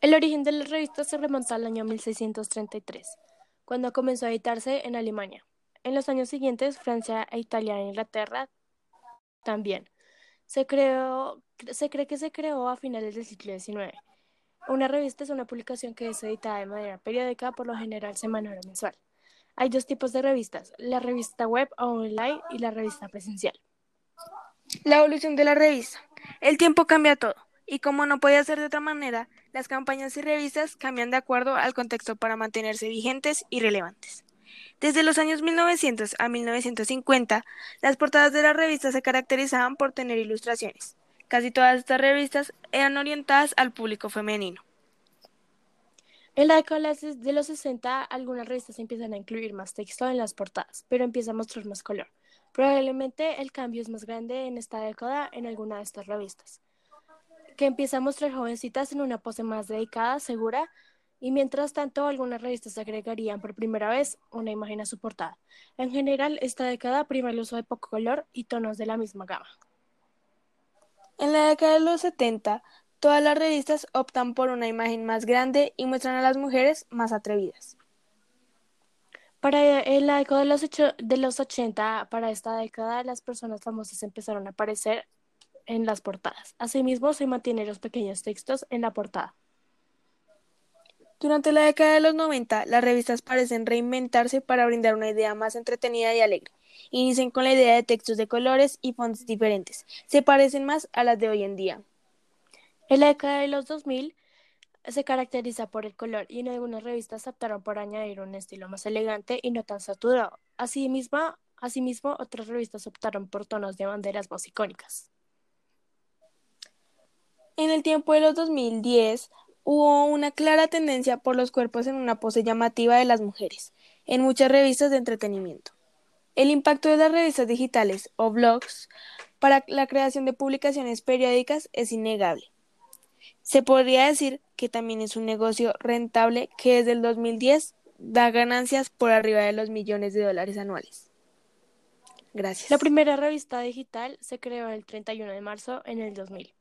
El origen de la revista se remonta al año 1633, cuando comenzó a editarse en Alemania. En los años siguientes, Francia, e Italia e Inglaterra también. Se, creó, se cree que se creó a finales del siglo XIX. Una revista es una publicación que es editada de manera periódica, por lo general semanal o mensual. Hay dos tipos de revistas, la revista web o online y la revista presencial. La evolución de la revista. El tiempo cambia todo, y como no podía ser de otra manera, las campañas y revistas cambian de acuerdo al contexto para mantenerse vigentes y relevantes. Desde los años 1900 a 1950, las portadas de las revistas se caracterizaban por tener ilustraciones. Casi todas estas revistas eran orientadas al público femenino. En la década de los 60, algunas revistas empiezan a incluir más texto en las portadas, pero empieza a mostrar más color. Probablemente el cambio es más grande en esta década en alguna de estas revistas que empieza a mostrar jovencitas en una pose más dedicada, segura, y mientras tanto algunas revistas agregarían por primera vez una imagen a su portada. En general, esta década prima el uso de poco color y tonos de la misma gama. En la década de los 70, todas las revistas optan por una imagen más grande y muestran a las mujeres más atrevidas. Para la década de los, de los 80, para esta década, las personas famosas empezaron a aparecer en las portadas. Asimismo, se mantienen los pequeños textos en la portada. Durante la década de los 90, las revistas parecen reinventarse para brindar una idea más entretenida y alegre. Inician con la idea de textos de colores y fonts diferentes. Se parecen más a las de hoy en día. En la década de los 2000 se caracteriza por el color y en algunas revistas optaron por añadir un estilo más elegante y no tan saturado. Asimismo, asimismo otras revistas optaron por tonos de banderas más icónicas. En el tiempo de los 2010 hubo una clara tendencia por los cuerpos en una pose llamativa de las mujeres, en muchas revistas de entretenimiento. El impacto de las revistas digitales o blogs para la creación de publicaciones periódicas es innegable. Se podría decir que también es un negocio rentable que desde el 2010 da ganancias por arriba de los millones de dólares anuales. Gracias. La primera revista digital se creó el 31 de marzo en el 2000.